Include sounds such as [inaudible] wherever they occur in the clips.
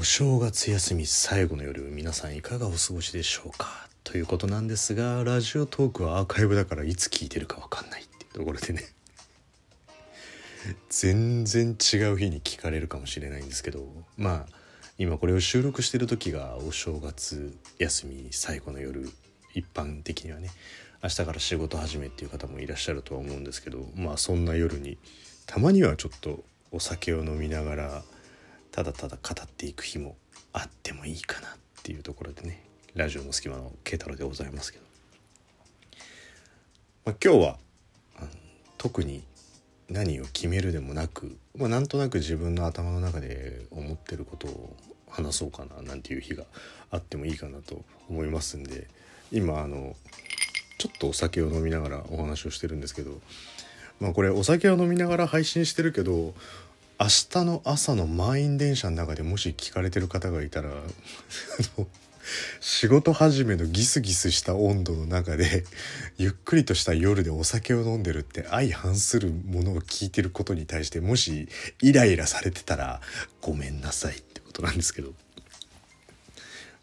お正月休み最後の夜皆さんいかがお過ごしでしょうか？ということなんですがラジオトークはアーカイブだからいつ聞いてるか分かんないっていうところでね。[laughs] 全然違う日に聞かれるかもしれないんですけどまあ今これを収録してる時がお正月休み最後の夜一般的にはね明日から仕事始めっていう方もいらっしゃるとは思うんですけどまあそんな夜にたまにはちょっとお酒を飲みながらただただ語っていく日もあってもいいかなっていうところでねラジオの隙間の慶太郎でございますけど、まあ、今日は特に何を決めるでもなく、まあ、なんとなく自分の頭の中で思ってることを話そうかななんていう日があってもいいかなと思いますんで今あのちょっとお酒を飲みながらお話をしてるんですけどまあこれお酒を飲みながら配信してるけど明日の朝の満員電車の中でもし聞かれてる方がいたら [laughs] 仕事始めのギスギスした温度の中でゆっくりとした夜でお酒を飲んでるって相反するものを聞いてることに対してもしイライラされてたらごめんなさいってことなんですけど、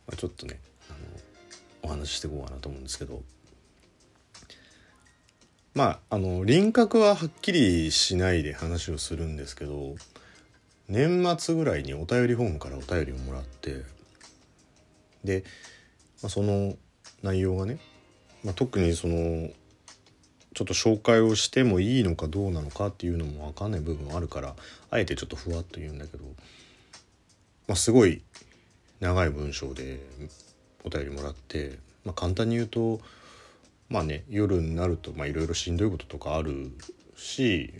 まあ、ちょっとねあのお話ししていこうかなと思うんですけど。まああの輪郭ははっきりしないで話をするんですけど年末ぐらいにお便りフォームからお便りをもらってで、まあ、その内容がね、まあ、特にそのちょっと紹介をしてもいいのかどうなのかっていうのも分かんない部分あるからあえてちょっとふわっと言うんだけど、まあ、すごい長い文章でお便りもらって、まあ、簡単に言うとまあね夜になるといろいろしんどいこととかあるし、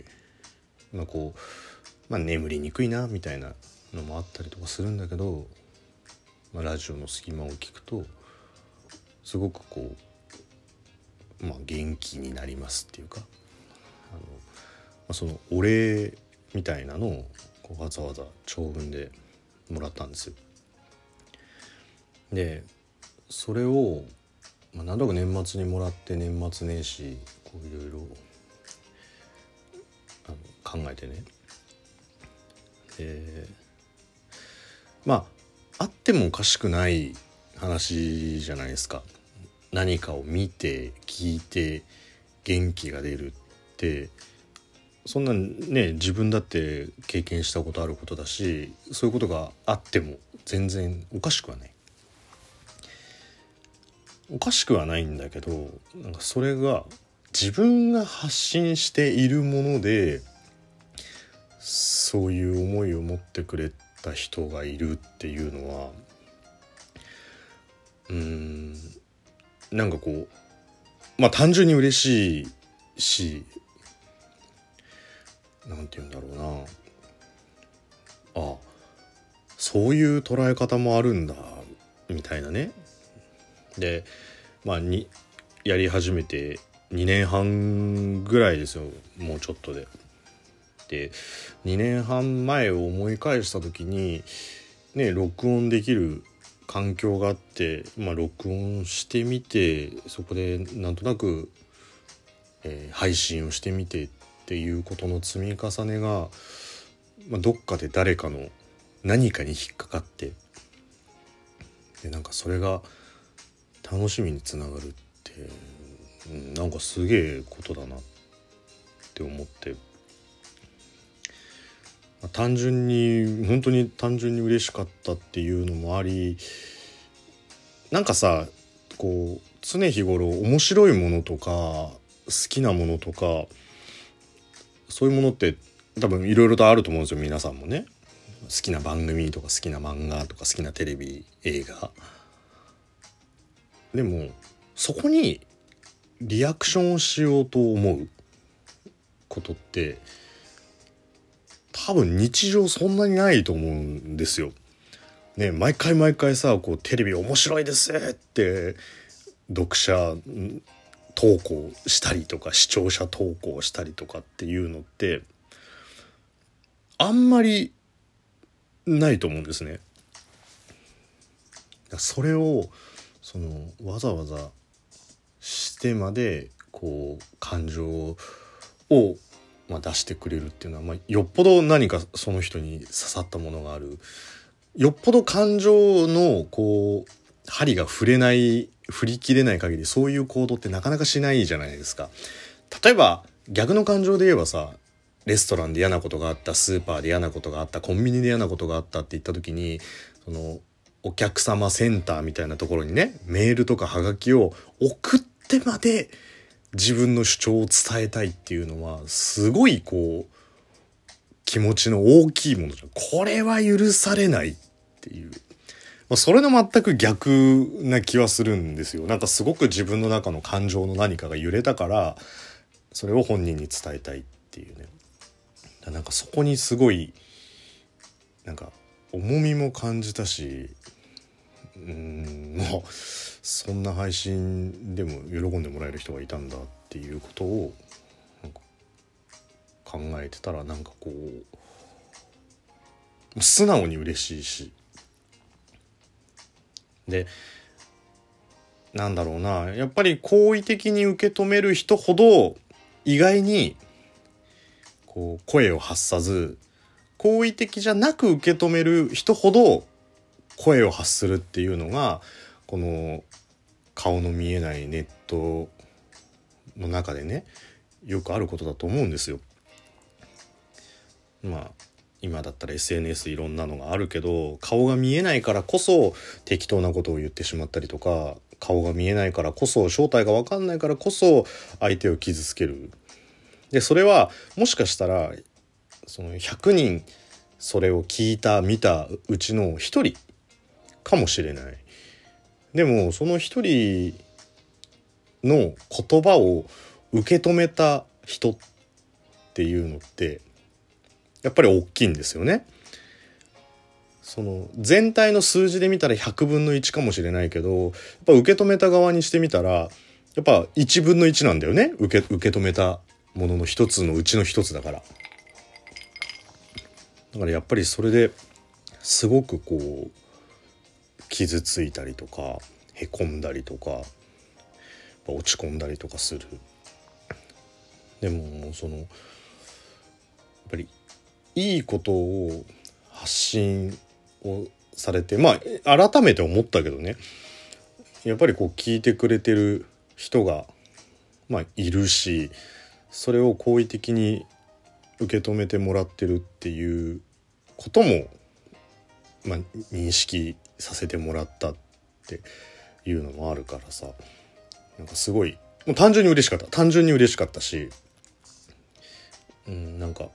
まあ、こう、まあ、眠りにくいなみたいなのもあったりとかするんだけど、まあ、ラジオの隙間を聞くとすごくこう、まあ、元気になりますっていうかあの、まあ、そのお礼みたいなのをこうわざわざ長文でもらったんですよ。でそれをまあ、何とか年末にもらって年末年始こういろいろ考えてね。でまああってもおかしくない話じゃないですか。何かを見て聞いて元気が出るって。そんなね自分だって経験したことあることだしそういうことがあっても全然おかしくはない。おかしくはないんだけどなんかそれが自分が発信しているものでそういう思いを持ってくれた人がいるっていうのはうんなんかこうまあ単純に嬉しいし何て言うんだろうな。あそういう捉え方もあるんだみたいなね。でまあにやり始めて2年半ぐらいですよもうちょっとで。で2年半前を思い返した時にね録音できる環境があって、まあ、録音してみてそこでなんとなく、えー、配信をしてみてっていうことの積み重ねが、まあ、どっかで誰かの何かに引っかかってでなんかそれが楽しみにつながるって、なんかすげえことだなって思って、まあ、単純に本当に単純に嬉しかったっていうのもありなんかさこう常日頃面白いものとか好きなものとかそういうものって多分いろいろとあると思うんですよ皆さんもね。好きな番組とか好きな漫画とか好きなテレビ映画でもそこにリアクションをしようと思うことって多分日常そんなにないと思うんですよ。ね毎回毎回さこうテレビ面白いですって読者投稿したりとか視聴者投稿したりとかっていうのってあんまりないと思うんですね。それをそのわざわざしてまでこう感情を、まあ、出してくれるっていうのは、まあ、よっぽど何かその人に刺さったものがあるよっぽど感情のこう針が触れない振り切れない限りそういう行動ってなかなかしないじゃないですか。例えば逆の感情で言えばさレストランで嫌なことがあったスーパーで嫌なことがあったコンビニで嫌なことがあったって言った時にそのお客様センターみたいなところにねメールとかハガキを送ってまで自分の主張を伝えたいっていうのはすごいこう気持ちの大きいものじゃん。これは許されないっていう、まあ、それの全く逆な気はするんですよ。なんかすごく自分の中の感情の何かが揺れたからそれを本人に伝えたいっていうね。なんかそこにすごいなんか重みも感じたしうん。もうそんな配信でも喜んでもらえる人がいたんだっていうことを考えてたらなんかこう素直に嬉しいし。でなんだろうな。やっぱり好意的に受け止める人ほど意外にこう声を発さず好意的じゃなく受け止める人ほど声を発するっていうのがこの顔の見えないネットの中でねよくあることだと思うんですよ。まあ今だったら SNS いろんなのがあるけど顔が見えないからこそ適当なことを言ってしまったりとか顔が見えないからこそ正体が分かんないからこそ相手を傷つける。でそれはもしかしたらその100人それを聞いた見たうちの1人かもしれない。でもその1人の言葉を受け止めた人っていうのってやっぱり大きいんですよね。その全体の数字で見たら100分の1かもしれないけどやっぱ受け止めた側にしてみたらやっぱ1分の1なんだよね受け受け止めたものの一つのうちの一つだから。だからやっぱりそれですごくこう傷ついたりとかへこんだりとか落ち込んだりとかする。でもそのやっぱりいいことを発信をされてまあ改めて思ったけどねやっぱりこう聞いてくれてる人がまあいるしそれを好意的に受け止めてもらってるっていうことも、まあ、認識させてもらったっていうのもあるからさ。なんかすごいもう単純に嬉しかった。単純に嬉しかったし、うん、なんか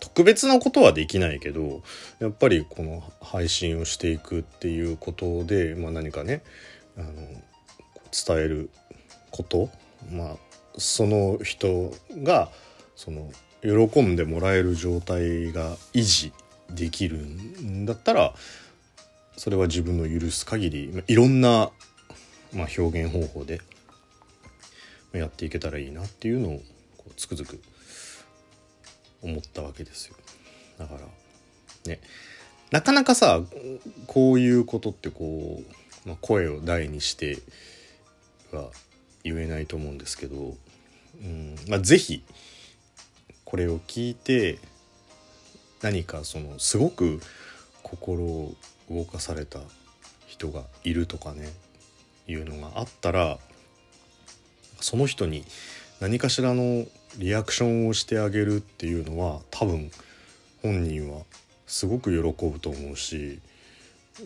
特別なことはできないけどやっぱりこの配信をしていくっていうことで、まあ、何かねあの伝えることまあその人がその喜んでもらえる状態が維持できるんだったらそれは自分の許す限りいろんな、まあ、表現方法でやっていけたらいいなっていうのをうつくづく思ったわけですよ。だからねなかなかさこういうことってこう、まあ、声を大にしては言えないと思うんですけど、うんまあ、是非これを聞いて何かそのすごく心を動かされた人がいるとかねいうのがあったらその人に何かしらのリアクションをしてあげるっていうのは多分本人はすごく喜ぶと思うし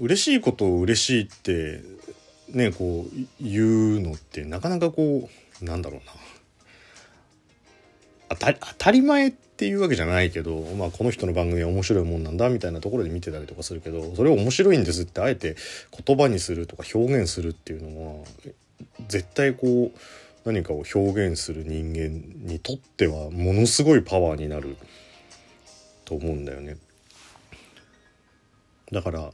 嬉しいことを嬉しいってねこう言うのってなかなかこうなんだろうな。当たり当たり前っていうわけじゃないけど、まあ、この人の番組は面白いもんなんだみたいなところで見てたりとかするけどそれを面白いんですってあえて言葉にするとか表現するっていうのは絶対こう何かを表現する人間にとってはものすごいパワーになると思うんだよね。だから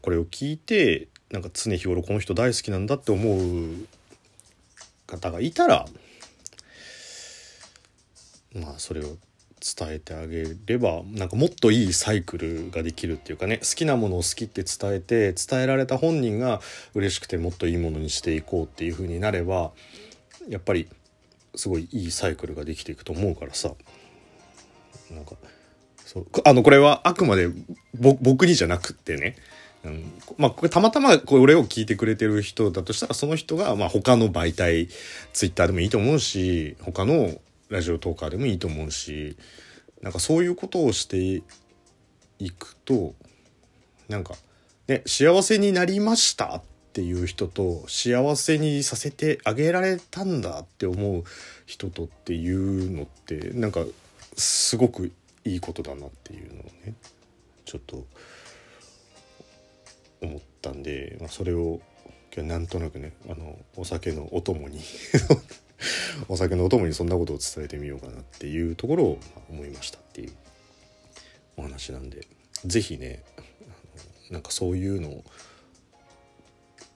これを聞いてなんか常日頃この人大好きなんだって思う方がいたらまあそれを伝えてあげればなんかもっといいサイクルができるっていうかね好きなものを好きって伝えて伝えられた本人が嬉しくてもっといいものにしていこうっていう風になればやっぱりすごいいいサイクルができていくと思うからさ。なんかそう。あのこれはあくまでぼ僕にじゃなくってね、うん、まあこれたまたまこれを聞いてくれてる人だとしたらその人がまあ他の媒体ツイッターでもいいと思うし他のラジオトーカーでもいいと思うしなんかそういうことをしていくとなんかね幸せになりましたっていう人と幸せにさせてあげられたんだって思う人とっていうのってなんかすごくいいことだなっていうのをねちょっと思ったんで、まあ、それを今日なんとなくねあのお酒のお供に [laughs] [laughs] お酒のお供にそんなことを伝えてみようかなっていうところを思いましたっていうお話なんで是非ねなんかそういうのを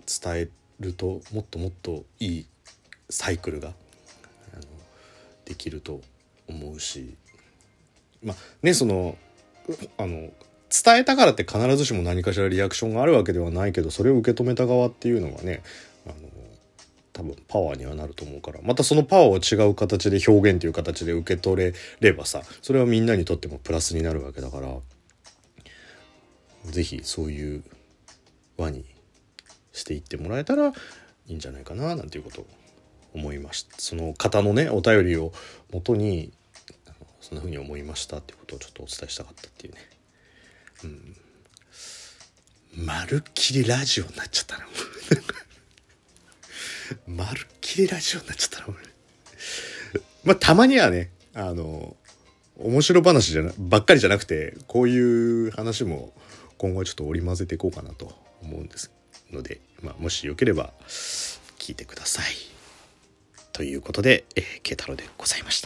伝えるともっともっといいサイクルができると思うしまあねそのあの伝えたからって必ずしも何かしらリアクションがあるわけではないけどそれを受け止めた側っていうのがねあの多分パワーにはなると思うから。またそのパワーを違う形で表現という形で受け取れればさそれはみんなにとってもプラスになるわけだから。是非そういう輪にしていってもらえたらいいんじゃないかななんていうことを思いました。その方のねお便りをもとにそんな風に思いましたっていうことをちょっとお伝えしたかったっていうね。うん。まるっきりラジオになっちゃったな。まるっきりラジオになっちゃったな俺まあたまにはねあの面白話じゃなばっかりじゃなくてこういう話も今後はちょっと織り交ぜていこうかなと思うんですので、まあ、もしよければ聞いてください。ということで、えー、慶太郎でございました。